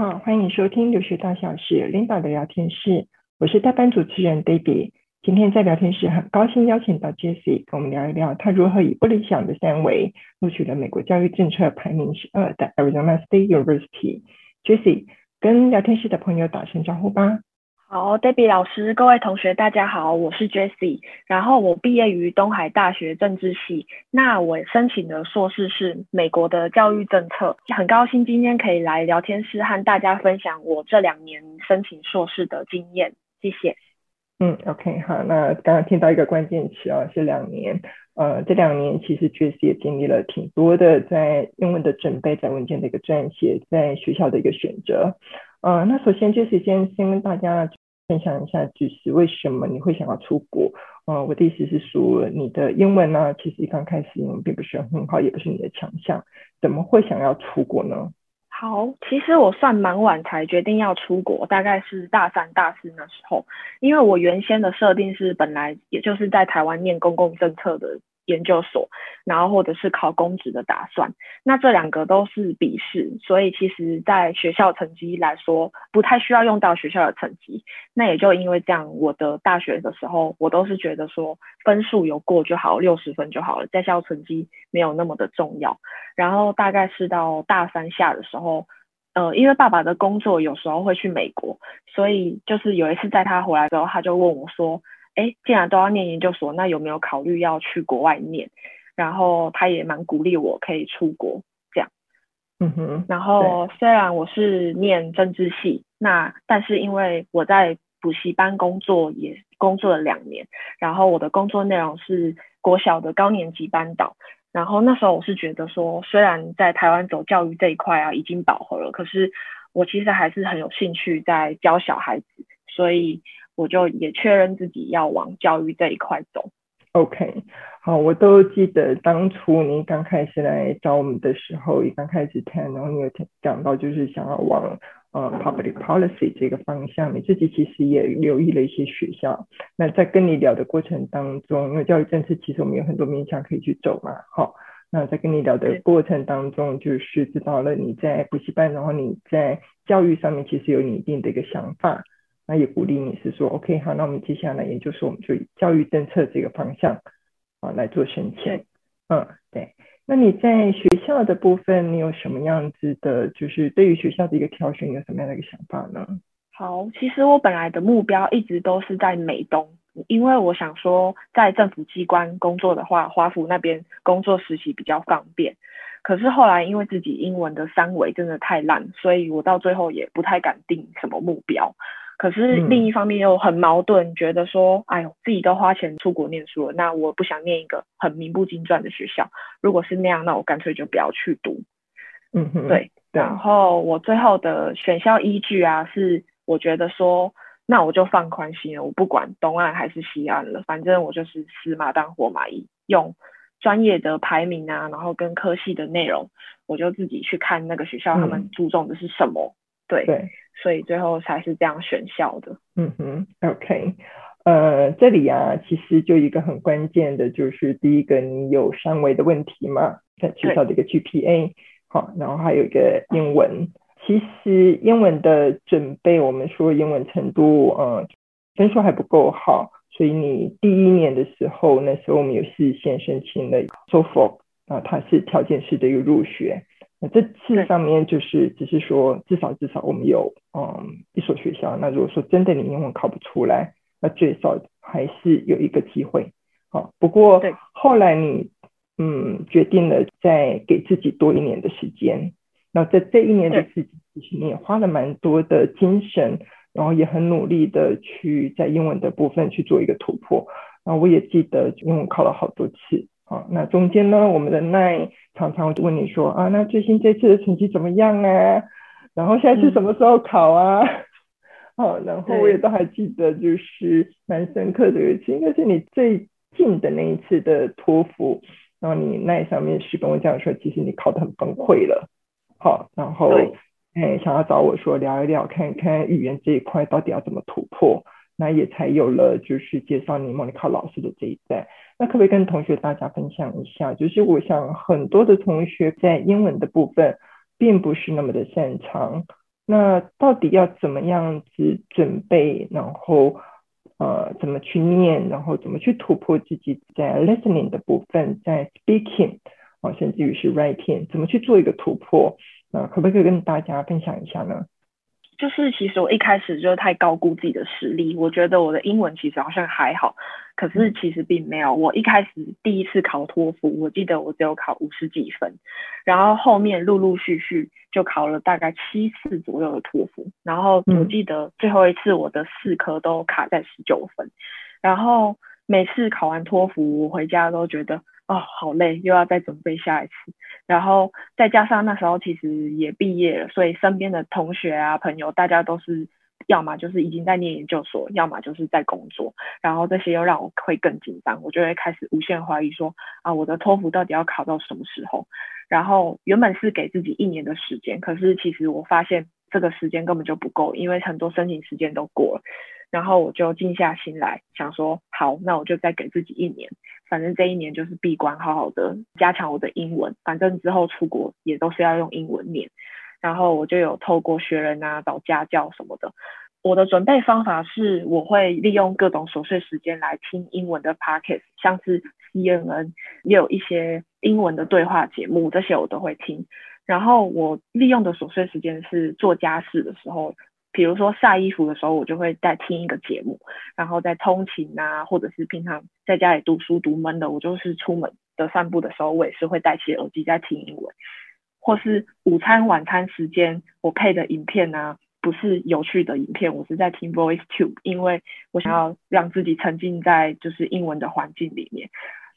好，欢迎收听留学大小事领导的聊天室，我是代班主持人 Debbie。今天在聊天室很高兴邀请到 Jessie 跟我们聊一聊他如何以不理想的三围录取了美国教育政策排名十二的 Arizona State University。Jessie 跟聊天室的朋友打声招呼吧。好，Debbie 老师，各位同学，大家好，我是 Jessie，然后我毕业于东海大学政治系，那我申请的硕士是美国的教育政策，很高兴今天可以来聊天室和大家分享我这两年申请硕士的经验，谢谢。嗯，OK，好，那刚刚听到一个关键词啊，是两年，呃，这两年其实 Jessie 也经历了挺多的，在英文的准备，在文件的一个撰写，在学校的一个选择，呃，那首先 Jessie 先先跟大家。分享一下，就是为什么你会想要出国？呃，我的意思是说，你的英文呢，其实刚开始英文并不是很好，也不是你的强项，怎么会想要出国呢？好，其实我算蛮晚才决定要出国，大概是大三、大四那时候，因为我原先的设定是本来也就是在台湾念公共政策的。研究所，然后或者是考公职的打算，那这两个都是笔试，所以其实在学校成绩来说，不太需要用到学校的成绩。那也就因为这样，我的大学的时候，我都是觉得说分数有过就好，六十分就好了，在校成绩没有那么的重要。然后大概是到大三下的时候，呃，因为爸爸的工作有时候会去美国，所以就是有一次在他回来之后，他就问我说。哎，既然都要念研究所，那有没有考虑要去国外念？然后他也蛮鼓励我可以出国这样。嗯哼。然后虽然我是念政治系，那但是因为我在补习班工作也工作了两年，然后我的工作内容是国小的高年级班导。然后那时候我是觉得说，虽然在台湾走教育这一块啊已经饱和了，可是我其实还是很有兴趣在教小孩子，所以。我就也确认自己要往教育这一块走。OK，好，我都记得当初您刚开始来找我们的时候，也刚开始谈，然后你有讲到就是想要往呃 public policy 这个方向，你自己其实也留意了一些学校。那在跟你聊的过程当中，因为教育政策其实我们有很多面向可以去走嘛，好，那在跟你聊的过程当中，就是知道了你在补习班，然后你在教育上面其实有你一定的一个想法。那也鼓励你是说，OK，好，那我们接下来研究所，我们就以教育政策这个方向啊来做申请。嗯，对。那你在学校的部分，你有什么样子的，就是对于学校的一个挑选，有什么样的一个想法呢？好，其实我本来的目标一直都是在美东，因为我想说，在政府机关工作的话，华府那边工作实习比较方便。可是后来因为自己英文的三维真的太烂，所以我到最后也不太敢定什么目标。可是另一方面又很矛盾，嗯、觉得说，哎呦，自己都花钱出国念书了，那我不想念一个很名不经传的学校。如果是那样，那我干脆就不要去读。嗯哼，对。然后我最后的选校依据啊，是我觉得说，那我就放宽心了，我不管东岸还是西岸了，反正我就是死马当活马医，用专业的排名啊，然后跟科系的内容，我就自己去看那个学校他们注重的是什么。嗯对，对，所以最后才是这样选校的。嗯哼，OK，呃，这里啊，其实就一个很关键的，就是第一个，你有三维的问题嘛，在学校的一个 GPA，好，然后还有一个英文。其实英文的准备，我们说英文程度，呃，分数还不够好，所以你第一年的时候，那时候我们有事先申请了 TOEFL，啊，它是条件式的一个入学。那这次上面就是只是说，至少至少我们有嗯一所学校。那如果说真的你英文考不出来，那最少还是有一个机会。好，不过后来你嗯决定了再给自己多一年的时间。那在这一年的时间，其实你也花了蛮多的精神，然后也很努力的去在英文的部分去做一个突破。那我也记得英文考了好多次。好，那中间呢，我们的奈。常常会问你说啊，那最新这次的成绩怎么样啊？然后现在是什么时候考啊？好、嗯，然后我也都还记得，就是蛮深刻的一次，应该是你最近的那一次的托福，然后你那上面是跟我讲说，其实你考得很崩溃了。好，然后哎，想要找我说聊一聊，看看语言这一块到底要怎么突破，那也才有了就是介绍你莫妮卡老师的这一代。那可不可以跟同学大家分享一下？就是我想很多的同学在英文的部分并不是那么的擅长，那到底要怎么样子准备，然后呃怎么去念，然后怎么去突破自己在 listening 的部分，在 speaking 啊，甚至于是 writing，怎么去做一个突破？那可不可以跟大家分享一下呢？就是其实我一开始就太高估自己的实力，我觉得我的英文其实好像还好，可是其实并没有。我一开始第一次考托福，我记得我只有考五十几分，然后后面陆陆续续就考了大概七次左右的托福，然后我记得最后一次我的四科都卡在十九分，然后每次考完托福，我回家都觉得。哦，好累，又要再准备下一次，然后再加上那时候其实也毕业了，所以身边的同学啊、朋友，大家都是要么就是已经在念研究所，要么就是在工作，然后这些又让我会更紧张，我就会开始无限怀疑说啊，我的托福到底要考到什么时候？然后原本是给自己一年的时间，可是其实我发现这个时间根本就不够，因为很多申请时间都过了。然后我就静下心来想说，好，那我就再给自己一年，反正这一年就是闭关，好好的加强我的英文，反正之后出国也都是要用英文念。然后我就有透过学人啊、找家教什么的。我的准备方法是，我会利用各种琐碎时间来听英文的 podcast，像是 CNN 也有一些英文的对话节目，这些我都会听。然后我利用的琐碎时间是做家事的时候。比如说晒衣服的时候，我就会在听一个节目，然后在通勤啊，或者是平常在家里读书读闷的，我就是出门的散步的时候，我也是会戴起耳机在听英文，或是午餐晚餐时间，我配的影片啊，不是有趣的影片，我是在听 VoiceTube，因为我想要让自己沉浸在就是英文的环境里面。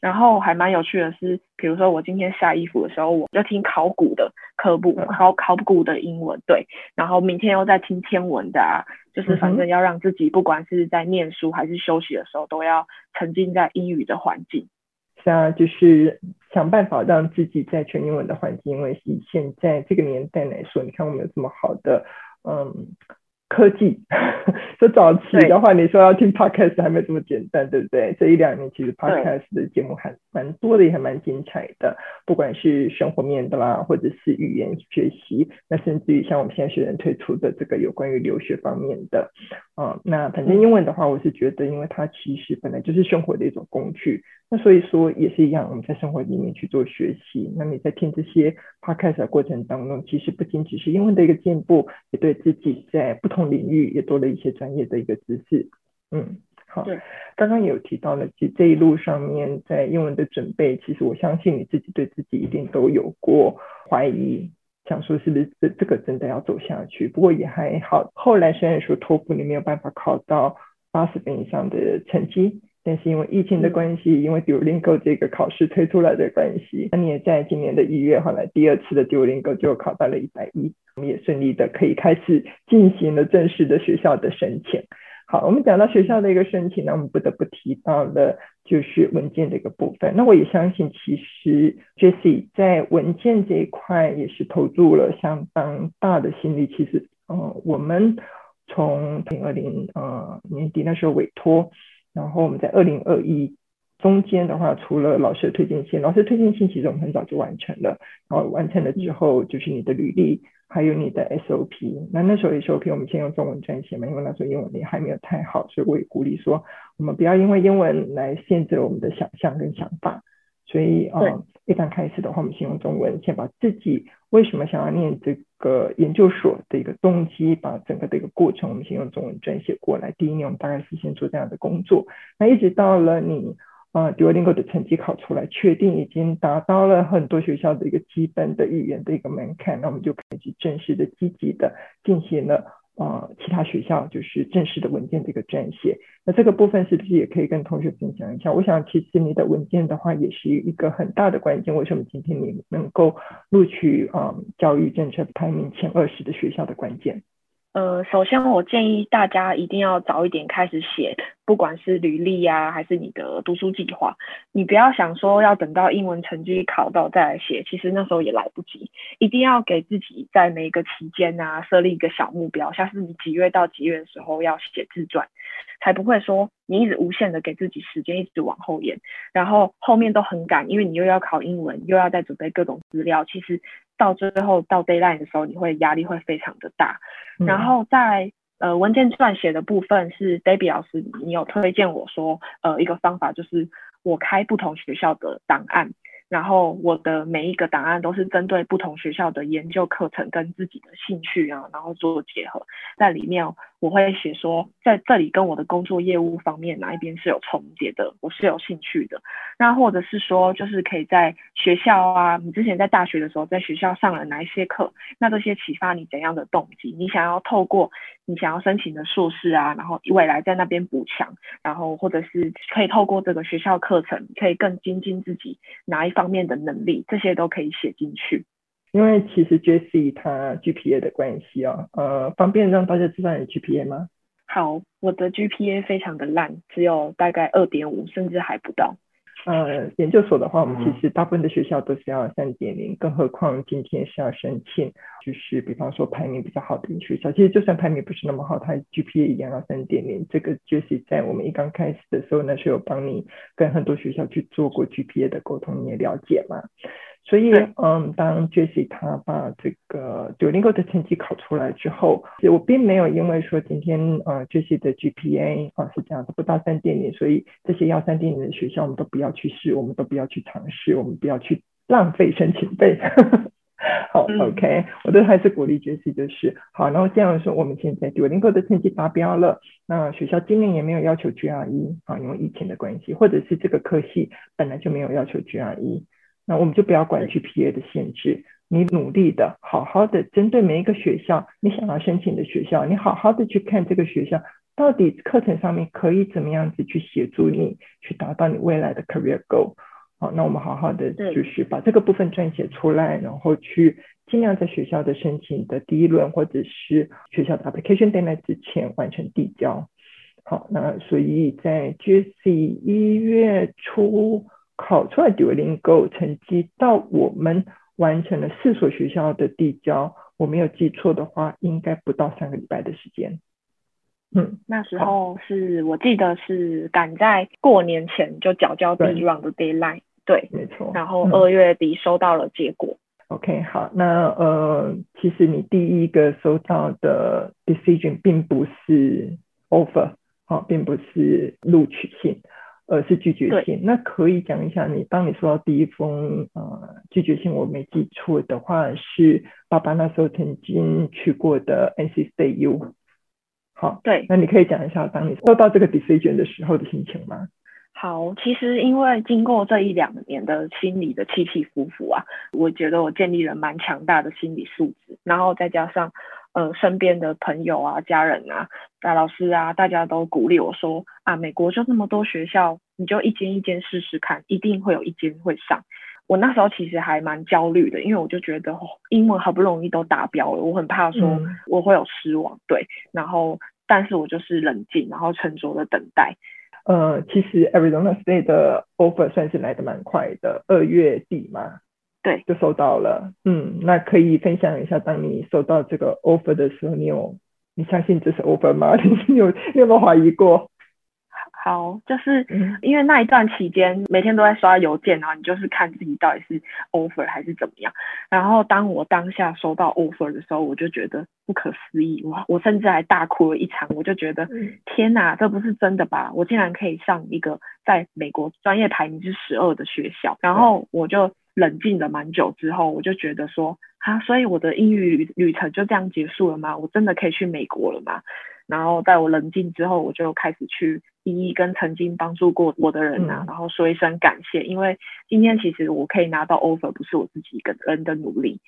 然后还蛮有趣的是，比如说我今天晒衣服的时候，我就听考古的科普，考考古的英文，对。然后明天又在听天文的啊，就是反正要让自己不管是在念书还是休息的时候，都要沉浸在英语的环境。是啊，就是想办法让自己在全英文的环境，因为以现在这个年代来说，你看我们有这么好的，嗯。科技，就早期的话，你说要听 podcast 还没这么简单，对不对？这一两年其实 podcast 的节目还蛮多的，也还蛮精彩的，不管是生活面的啦，或者是语言学习，那甚至于像我们现在学人推出的这个有关于留学方面的，啊、嗯，那反正英文的话，我是觉得，因为它其实本来就是生活的一种工具。那所以说也是一样，我们在生活里面去做学习。那你在听这些 podcast 的过程当中，其实不仅只是英文的一个进步，也对自己在不同领域也多了一些专业的一个知识。嗯，好。对。刚刚也有提到了，其实这一路上面在英文的准备，其实我相信你自己对自己一定都有过怀疑，想说是不是这这个真的要走下去？不过也还好，后来虽然说托福你没有办法考到八十分以上的成绩。但是因为疫情的关系，因为 Duolingo 这个考试推出来的关系，那你也在今年的一月，后来第二次的 Duolingo 就考到了一百一，我们也顺利的可以开始进行了正式的学校的申请。好，我们讲到学校的一个申请，那我们不得不提到了就是文件的一个部分。那我也相信，其实 Jessie 在文件这一块也是投入了相当大的心力。其实，呃，我们从二零二零年底那时候委托。然后我们在二零二一中间的话，除了老师的推荐信，老师推荐信其实我们很早就完成了。然后完成了之后，就是你的履历，还有你的 SOP。那那时候 SOP 我们先用中文撰写嘛，因为那时候英文也还没有太好，所以我也鼓励说，我们不要因为英文来限制了我们的想象跟想法。所以啊、呃，一般开始的话，我们先用中文，先把自己为什么想要念这个研究所的一个动机，把整个的一个过程，我们先用中文撰写过来。第一年我们大概是先做这样的工作，那一直到了你啊、呃、Duolingo 的成绩考出来，确定已经达到了很多学校的一个基本的语言的一个门槛，那我们就开始正式的、积极的进行了。啊、呃，其他学校就是正式的文件的一个撰写，那这个部分是不是也可以跟同学分享一下？我想，其实你的文件的话，也是一个很大的关键。为什么今天你能够录取啊、呃、教育政策排名前二十的学校的关键？呃，首先我建议大家一定要早一点开始写，不管是履历啊，还是你的读书计划，你不要想说要等到英文成绩考到再来写，其实那时候也来不及。一定要给自己在每一个期间啊设立一个小目标，像是你几月到几月的时候要写自传，才不会说你一直无限的给自己时间，一直往后延，然后后面都很赶，因为你又要考英文，又要再准备各种资料，其实。到最后到 deadline 的时候，你会压力会非常的大。然后在呃文件撰写的部分，是 Debbie 老师，你有推荐我说，呃一个方法就是我开不同学校的档案。然后我的每一个档案都是针对不同学校的研究课程跟自己的兴趣啊，然后做结合，在里面我会写说，在这里跟我的工作业务方面哪一边是有重叠的，我是有兴趣的。那或者是说，就是可以在学校啊，你之前在大学的时候在学校上了哪一些课，那这些启发你怎样的动机？你想要透过你想要申请的硕士啊，然后未来在那边补强，然后或者是可以透过这个学校课程，可以更精进自己哪一方面的能力，这些都可以写进去。因为其实 Jessie 他 GPA 的关系啊，呃，方便让大家知道你 GPA 吗？好，我的 GPA 非常的烂，只有大概二点五，甚至还不到。呃，研究所的话，我们其实大部分的学校都是要三点零，更何况今天是要申请，就是比方说排名比较好的学校，其实就算排名不是那么好，它 GPA 一样要三点零。这个 Jessie 在我们一刚开始的时候呢，是有帮你跟很多学校去做过 GPA 的沟通，你也了解嘛。所以，嗯，当 Jessie 他把这个 Duolingo 的成绩考出来之后，我并没有因为说今天呃 Jessie 的 GPA 啊是这样子不到三点零，所以这些要三点零的学校我们都不要去试，我们都不要去尝试，我们不要去浪费申请费。好、嗯、，OK，我都还是鼓励 Jessie 就是好。然后这样说，我们现在 Duolingo 的成绩达标了，那学校今年也没有要求 GRE 啊，因为疫情的关系，或者是这个科系本来就没有要求 GRE。那我们就不要管 GPA 的限制，你努力的，好好的针对每一个学校，你想要申请的学校，你好好的去看这个学校到底课程上面可以怎么样子去协助你去达到你未来的 career goal。好，那我们好好的就是把这个部分撰写出来，然后去尽量在学校的申请的第一轮或者是学校的 application deadline 之前完成递交。好，那所以在 Jessie 一月初。考出来 Duolingo 成绩到我们完成了四所学校的递交，我没有记错的话，应该不到三个礼拜的时间。嗯，那时候是我记得是赶在过年前就缴交第一 round 的 deadline，对，对，没错。然后二月底收到了结果。嗯、OK，好，那呃，其实你第一个收到的 decision 并不是 offer，好、哦，并不是录取信。呃，是拒绝信。那可以讲一下你，你当你收到第一封呃拒绝信，我没记错的话，是爸爸那时候曾经去过的 NC State U。好，对。那你可以讲一下，当你收到这个 decision 的时候的心情吗？好，其实因为经过这一两年的心理的起起伏伏啊，我觉得我建立了蛮强大的心理素质，然后再加上。呃，身边的朋友啊、家人啊、大老师啊，大家都鼓励我说啊，美国就那么多学校，你就一间一间试试看，一定会有一间会上。我那时候其实还蛮焦虑的，因为我就觉得英文好不容易都达标了，我很怕说我会有失望。嗯、对，然后但是我就是冷静，然后沉着的等待。呃，其实 Arizona State 的 offer 算是来的蛮快的，二月底嘛。对，就收到了。嗯，那可以分享一下，当你收到这个 offer 的时候，你有你相信这是 offer 吗？你有你有没有怀疑过？好，就是因为那一段期间，每天都在刷邮件，然后你就是看自己到底是 offer 还是怎么样。然后当我当下收到 offer 的时候，我就觉得不可思议，哇我甚至还大哭了一场。我就觉得天哪，这不是真的吧？我竟然可以上一个在美国专业排名是十二的学校。然后我就。冷静了蛮久之后，我就觉得说，啊，所以我的英语旅旅程就这样结束了吗？我真的可以去美国了吗？然后在我冷静之后，我就开始去一一跟曾经帮助过我的人啊，嗯、然后说一声感谢，因为今天其实我可以拿到 offer，不是我自己一个人的努力，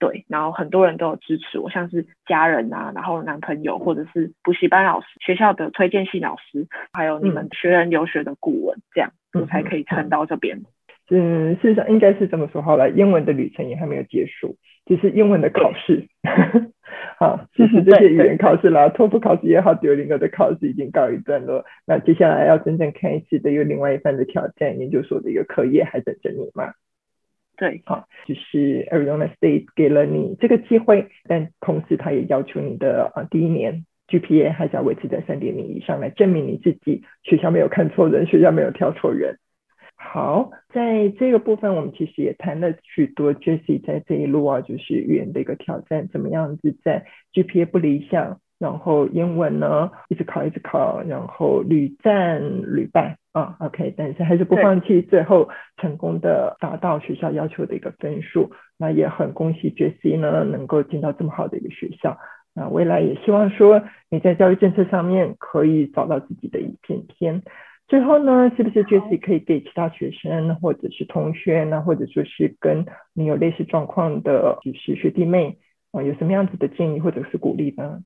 对，然后很多人都有支持我，像是家人啊，然后男朋友或者是补习班老师、学校的推荐信老师，还有你们学人留学的顾问，这样我才可以撑到这边。嗯，事实上应该是这么说好了，英文的旅程也还没有结束，只是英文的考试。好，其实这些语言考试啦，托福考试也好，Duolingo 的考试已经告一段落。那接下来要真正开始的有另外一番的挑战，研究所的一个课业还等着你嘛？对，好，就是 Arizona State 给了你这个机会，但同时他也要求你的啊第一年 GPA 还是要维持在三点零以上，来证明你自己学校没有看错人，学校没有挑错人。好，在这个部分，我们其实也谈了许多 Jessie 在这一路啊，就是语言的一个挑战，怎么样子在 GPA 不理想，然后英文呢一直考一直考，然后屡战屡败啊，OK，但是还是不放弃，最后成功的达到学校要求的一个分数，那也很恭喜 Jessie 呢，能够进到这么好的一个学校，那未来也希望说你在教育政策上面可以找到自己的一片天。最后呢，是不是 Jessie 可以给其他学生或者是同学呢，或者说是跟你有类似状况的，就是学弟妹啊，有什么样子的建议或者是鼓励呢？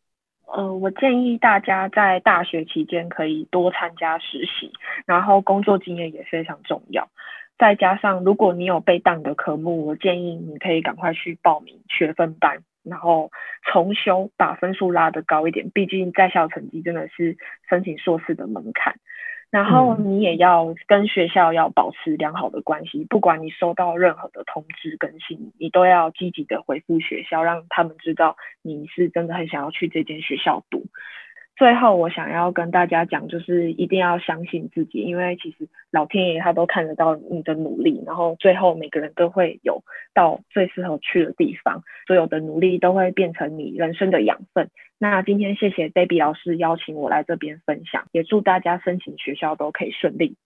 呃，我建议大家在大学期间可以多参加实习，然后工作经验也非常重要。再加上如果你有被当的科目，我建议你可以赶快去报名学分班，然后重修，把分数拉得高一点。毕竟在校成绩真的是申请硕士的门槛。然后你也要跟学校要保持良好的关系，不管你收到任何的通知更新，你都要积极的回复学校，让他们知道你是真的很想要去这间学校读。最后，我想要跟大家讲，就是一定要相信自己，因为其实老天爷他都看得到你的努力，然后最后每个人都会有到最适合去的地方，所有的努力都会变成你人生的养分。那今天谢谢 Debbie 老师邀请我来这边分享，也祝大家申请学校都可以顺利。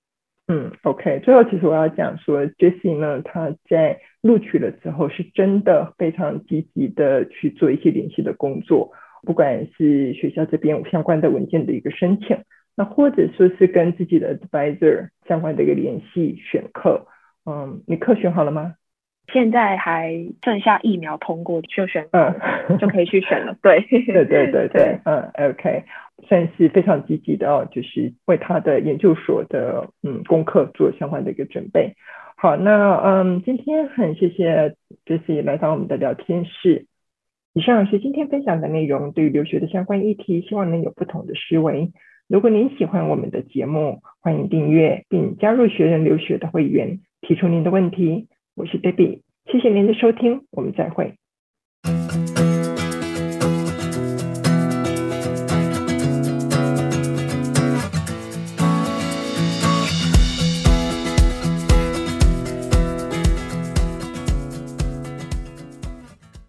嗯，OK。最后，其实我要讲说，Jessie 呢，他在录取了之后，是真的非常积极的去做一些联系的工作。不管是学校这边相关的文件的一个申请，那或者说是跟自己的 advisor 相关的一个联系选课，嗯，你课选好了吗？现在还剩下疫苗通过就选，嗯，就可以去选了。对，对对对对，嗯，OK，算是非常积极的哦，就是为他的研究所的嗯功课做相关的一个准备。好，那嗯，今天很谢谢 Jessie 来到我们的聊天室。以上是今天分享的内容，对于留学的相关议题，希望能有不同的思维。如果您喜欢我们的节目，欢迎订阅并加入学人留学的会员，提出您的问题。我是 Debbie，谢谢您的收听，我们再会。